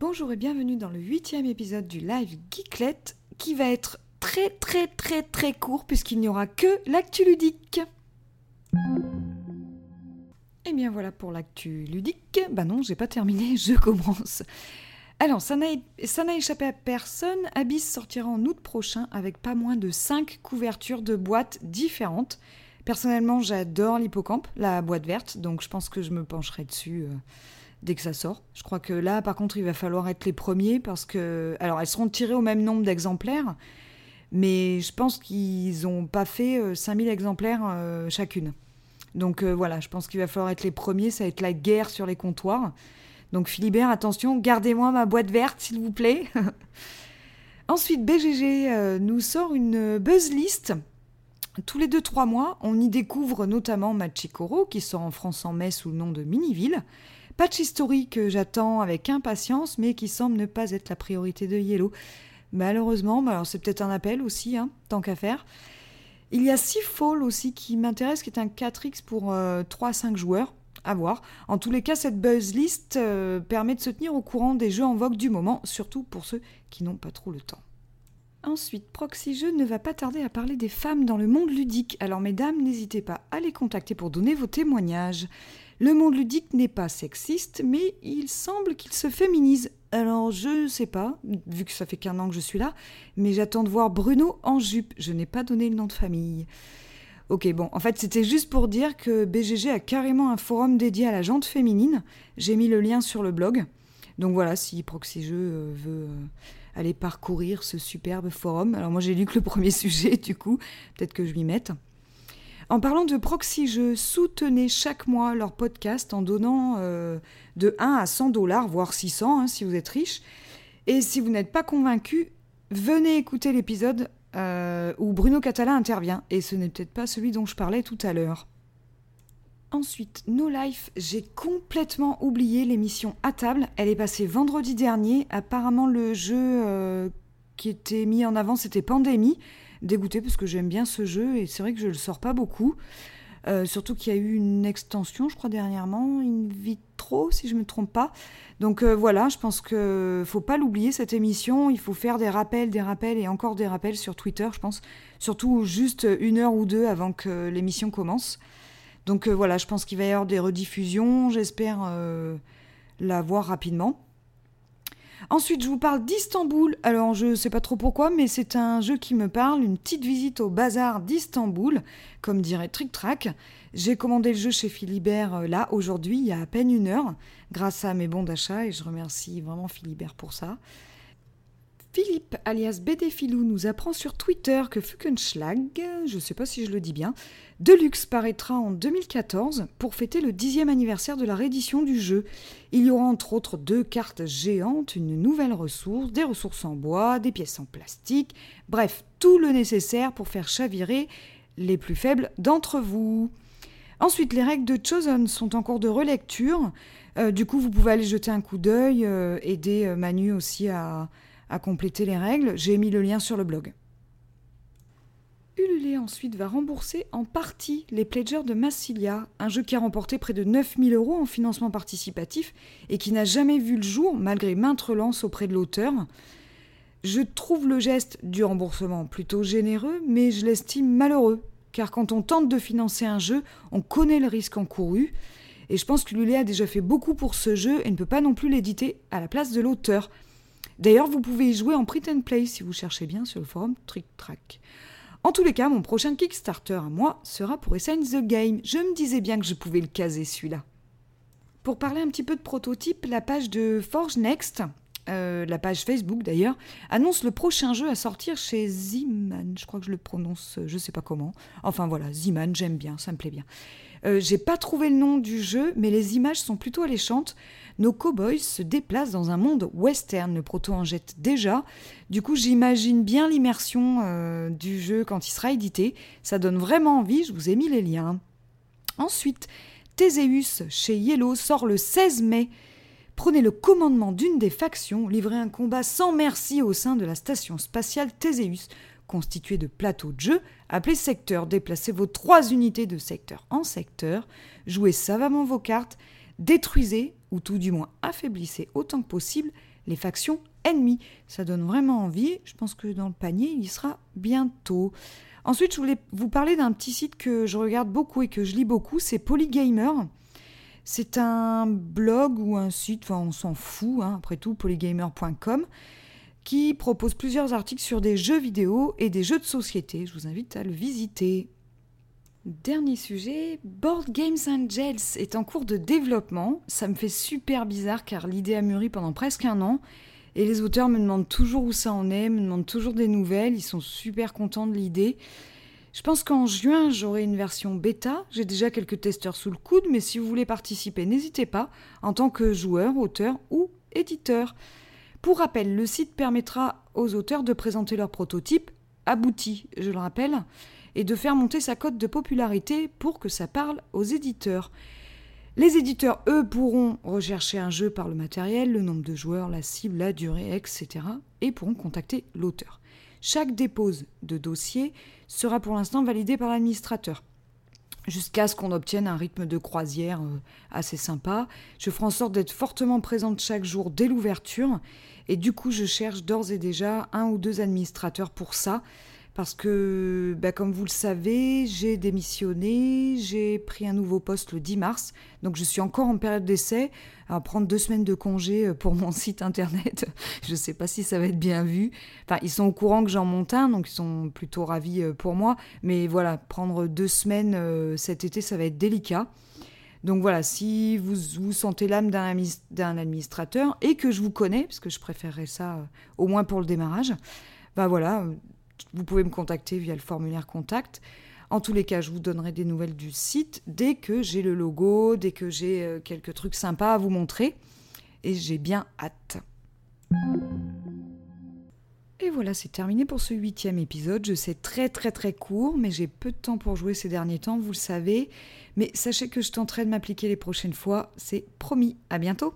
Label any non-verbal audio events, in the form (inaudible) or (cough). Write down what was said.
Bonjour et bienvenue dans le huitième épisode du live Geeklet qui va être très très très très court puisqu'il n'y aura que l'actu ludique. Et bien voilà pour l'actu ludique. Bah non, j'ai pas terminé, (laughs) je commence. Alors, ça n'a échappé à personne. Abyss sortira en août prochain avec pas moins de 5 couvertures de boîtes différentes. Personnellement, j'adore l'hippocampe, la boîte verte, donc je pense que je me pencherai dessus. Euh, dès que ça sort. Je crois que là, par contre, il va falloir être les premiers parce que. Alors, elles seront tirées au même nombre d'exemplaires, mais je pense qu'ils n'ont pas fait 5000 euh, exemplaires euh, chacune. Donc euh, voilà, je pense qu'il va falloir être les premiers, ça va être la guerre sur les comptoirs. Donc Philibert, attention, gardez-moi ma boîte verte, s'il vous plaît. (laughs) Ensuite, BGG nous sort une buzz list. Tous les 2-3 mois, on y découvre notamment Machikoro, qui sort en France en mai sous le nom de Miniville. Patch historique que j'attends avec impatience, mais qui semble ne pas être la priorité de Yellow. Malheureusement, alors c'est peut-être un appel aussi, hein, tant qu'à faire. Il y a Seafall aussi qui m'intéresse, qui est un 4X pour 3 euh, à 5 joueurs. À voir. En tous les cas, cette buzz list euh, permet de se tenir au courant des jeux en vogue du moment, surtout pour ceux qui n'ont pas trop le temps. Ensuite, Proxy Jeux ne va pas tarder à parler des femmes dans le monde ludique, alors mesdames, n'hésitez pas à les contacter pour donner vos témoignages. Le monde ludique n'est pas sexiste, mais il semble qu'il se féminise. Alors je sais pas, vu que ça fait qu'un an que je suis là, mais j'attends de voir Bruno en jupe. Je n'ai pas donné le nom de famille. Ok, bon, en fait c'était juste pour dire que BGG a carrément un forum dédié à la jante féminine. J'ai mis le lien sur le blog. Donc voilà, si Proxy Jeux euh, veut euh, aller parcourir ce superbe forum. Alors moi j'ai lu que le premier (laughs) sujet, du coup, peut-être que je m'y mette. En parlant de proxy je soutenez chaque mois leur podcast en donnant euh, de 1 à 100 dollars, voire 600 hein, si vous êtes riche. Et si vous n'êtes pas convaincu, venez écouter l'épisode euh, où Bruno Catala intervient. Et ce n'est peut-être pas celui dont je parlais tout à l'heure. Ensuite, No Life, j'ai complètement oublié l'émission à table. Elle est passée vendredi dernier. Apparemment, le jeu euh, qui était mis en avant, c'était Pandémie dégoûtée parce que j'aime bien ce jeu et c'est vrai que je le sors pas beaucoup. Euh, surtout qu'il y a eu une extension, je crois, dernièrement, in vitro, si je ne me trompe pas. Donc euh, voilà, je pense qu'il faut pas l'oublier, cette émission. Il faut faire des rappels, des rappels et encore des rappels sur Twitter, je pense. Surtout juste une heure ou deux avant que l'émission commence. Donc euh, voilà, je pense qu'il va y avoir des rediffusions. J'espère la voir rapidement. Ensuite, je vous parle d'Istanbul. Alors, je ne sais pas trop pourquoi, mais c'est un jeu qui me parle, une petite visite au bazar d'Istanbul, comme dirait Trick Track. J'ai commandé le jeu chez Philibert euh, là, aujourd'hui, il y a à peine une heure, grâce à mes bons d'achat, et je remercie vraiment Philibert pour ça. Philippe, alias BDFilou, nous apprend sur Twitter que Fukenschlag, je ne sais pas si je le dis bien, Deluxe paraîtra en 2014 pour fêter le dixième anniversaire de la réédition du jeu. Il y aura entre autres deux cartes géantes, une nouvelle ressource, des ressources en bois, des pièces en plastique, bref, tout le nécessaire pour faire chavirer les plus faibles d'entre vous. Ensuite, les règles de Chosen sont en cours de relecture. Euh, du coup, vous pouvez aller jeter un coup d'œil, euh, aider euh, Manu aussi à, à compléter les règles. J'ai mis le lien sur le blog. Ulule ensuite va rembourser en partie les pledgers de Massilia, un jeu qui a remporté près de 9000 euros en financement participatif et qui n'a jamais vu le jour malgré maintes relances auprès de l'auteur. Je trouve le geste du remboursement plutôt généreux, mais je l'estime malheureux, car quand on tente de financer un jeu, on connaît le risque encouru, et je pense que Lulé a déjà fait beaucoup pour ce jeu et ne peut pas non plus l'éditer à la place de l'auteur. D'ailleurs, vous pouvez y jouer en print and play si vous cherchez bien sur le forum Trick Track. En tous les cas, mon prochain Kickstarter à moi sera pour Assign the Game. Je me disais bien que je pouvais le caser celui-là. Pour parler un petit peu de prototype, la page de Forge Next, euh, la page Facebook d'ailleurs, annonce le prochain jeu à sortir chez Ziman. Je crois que je le prononce, je sais pas comment. Enfin voilà, Ziman, j'aime bien, ça me plaît bien. Euh, j'ai pas trouvé le nom du jeu, mais les images sont plutôt alléchantes. Nos cowboys se déplacent dans un monde western. Le proto en jette déjà. Du coup, j'imagine bien l'immersion euh, du jeu quand il sera édité. Ça donne vraiment envie. Je vous ai mis les liens. Ensuite, Théséus chez Yellow sort le 16 mai. Prenez le commandement d'une des factions, livrez un combat sans merci au sein de la station spatiale Théséus constitué de plateaux de jeu appelés secteurs. Déplacez vos trois unités de secteur en secteur, jouez savamment vos cartes, détruisez, ou tout du moins affaiblissez autant que possible, les factions ennemies. Ça donne vraiment envie. Je pense que dans le panier, il y sera bientôt. Ensuite, je voulais vous parler d'un petit site que je regarde beaucoup et que je lis beaucoup, c'est Polygamer. C'est un blog ou un site, on s'en fout, hein, après tout, polygamer.com, qui propose plusieurs articles sur des jeux vidéo et des jeux de société. Je vous invite à le visiter. Dernier sujet, Board Games Angels est en cours de développement. Ça me fait super bizarre car l'idée a mûri pendant presque un an et les auteurs me demandent toujours où ça en est, me demandent toujours des nouvelles, ils sont super contents de l'idée. Je pense qu'en juin, j'aurai une version bêta. J'ai déjà quelques testeurs sous le coude, mais si vous voulez participer, n'hésitez pas, en tant que joueur, auteur ou éditeur. Pour rappel, le site permettra aux auteurs de présenter leur prototype abouti, je le rappelle, et de faire monter sa cote de popularité pour que ça parle aux éditeurs. Les éditeurs, eux, pourront rechercher un jeu par le matériel, le nombre de joueurs, la cible, la durée, etc. et pourront contacter l'auteur. Chaque dépose de dossier sera pour l'instant validée par l'administrateur. Jusqu'à ce qu'on obtienne un rythme de croisière euh, assez sympa. Je ferai en sorte d'être fortement présente chaque jour dès l'ouverture. Et du coup, je cherche d'ores et déjà un ou deux administrateurs pour ça parce que, bah, comme vous le savez, j'ai démissionné, j'ai pris un nouveau poste le 10 mars, donc je suis encore en période d'essai, à prendre deux semaines de congé euh, pour mon (laughs) site internet. je ne sais pas si ça va être bien vu. Enfin, ils sont au courant que j'en monte un, donc ils sont plutôt ravis euh, pour moi. Mais voilà, prendre deux semaines euh, cet été, ça va être délicat. Donc voilà, si vous, vous sentez l'âme d'un administrateur et que je vous connais, parce que je préférerais ça au moins pour le démarrage, bah voilà, vous pouvez me contacter via le formulaire contact. En tous les cas, je vous donnerai des nouvelles du site dès que j'ai le logo, dès que j'ai euh, quelques trucs sympas à vous montrer. Et j'ai bien hâte. Et voilà, c'est terminé pour ce huitième épisode. Je sais très très très court, mais j'ai peu de temps pour jouer ces derniers temps, vous le savez. Mais sachez que je tenterai de m'appliquer les prochaines fois, c'est promis. À bientôt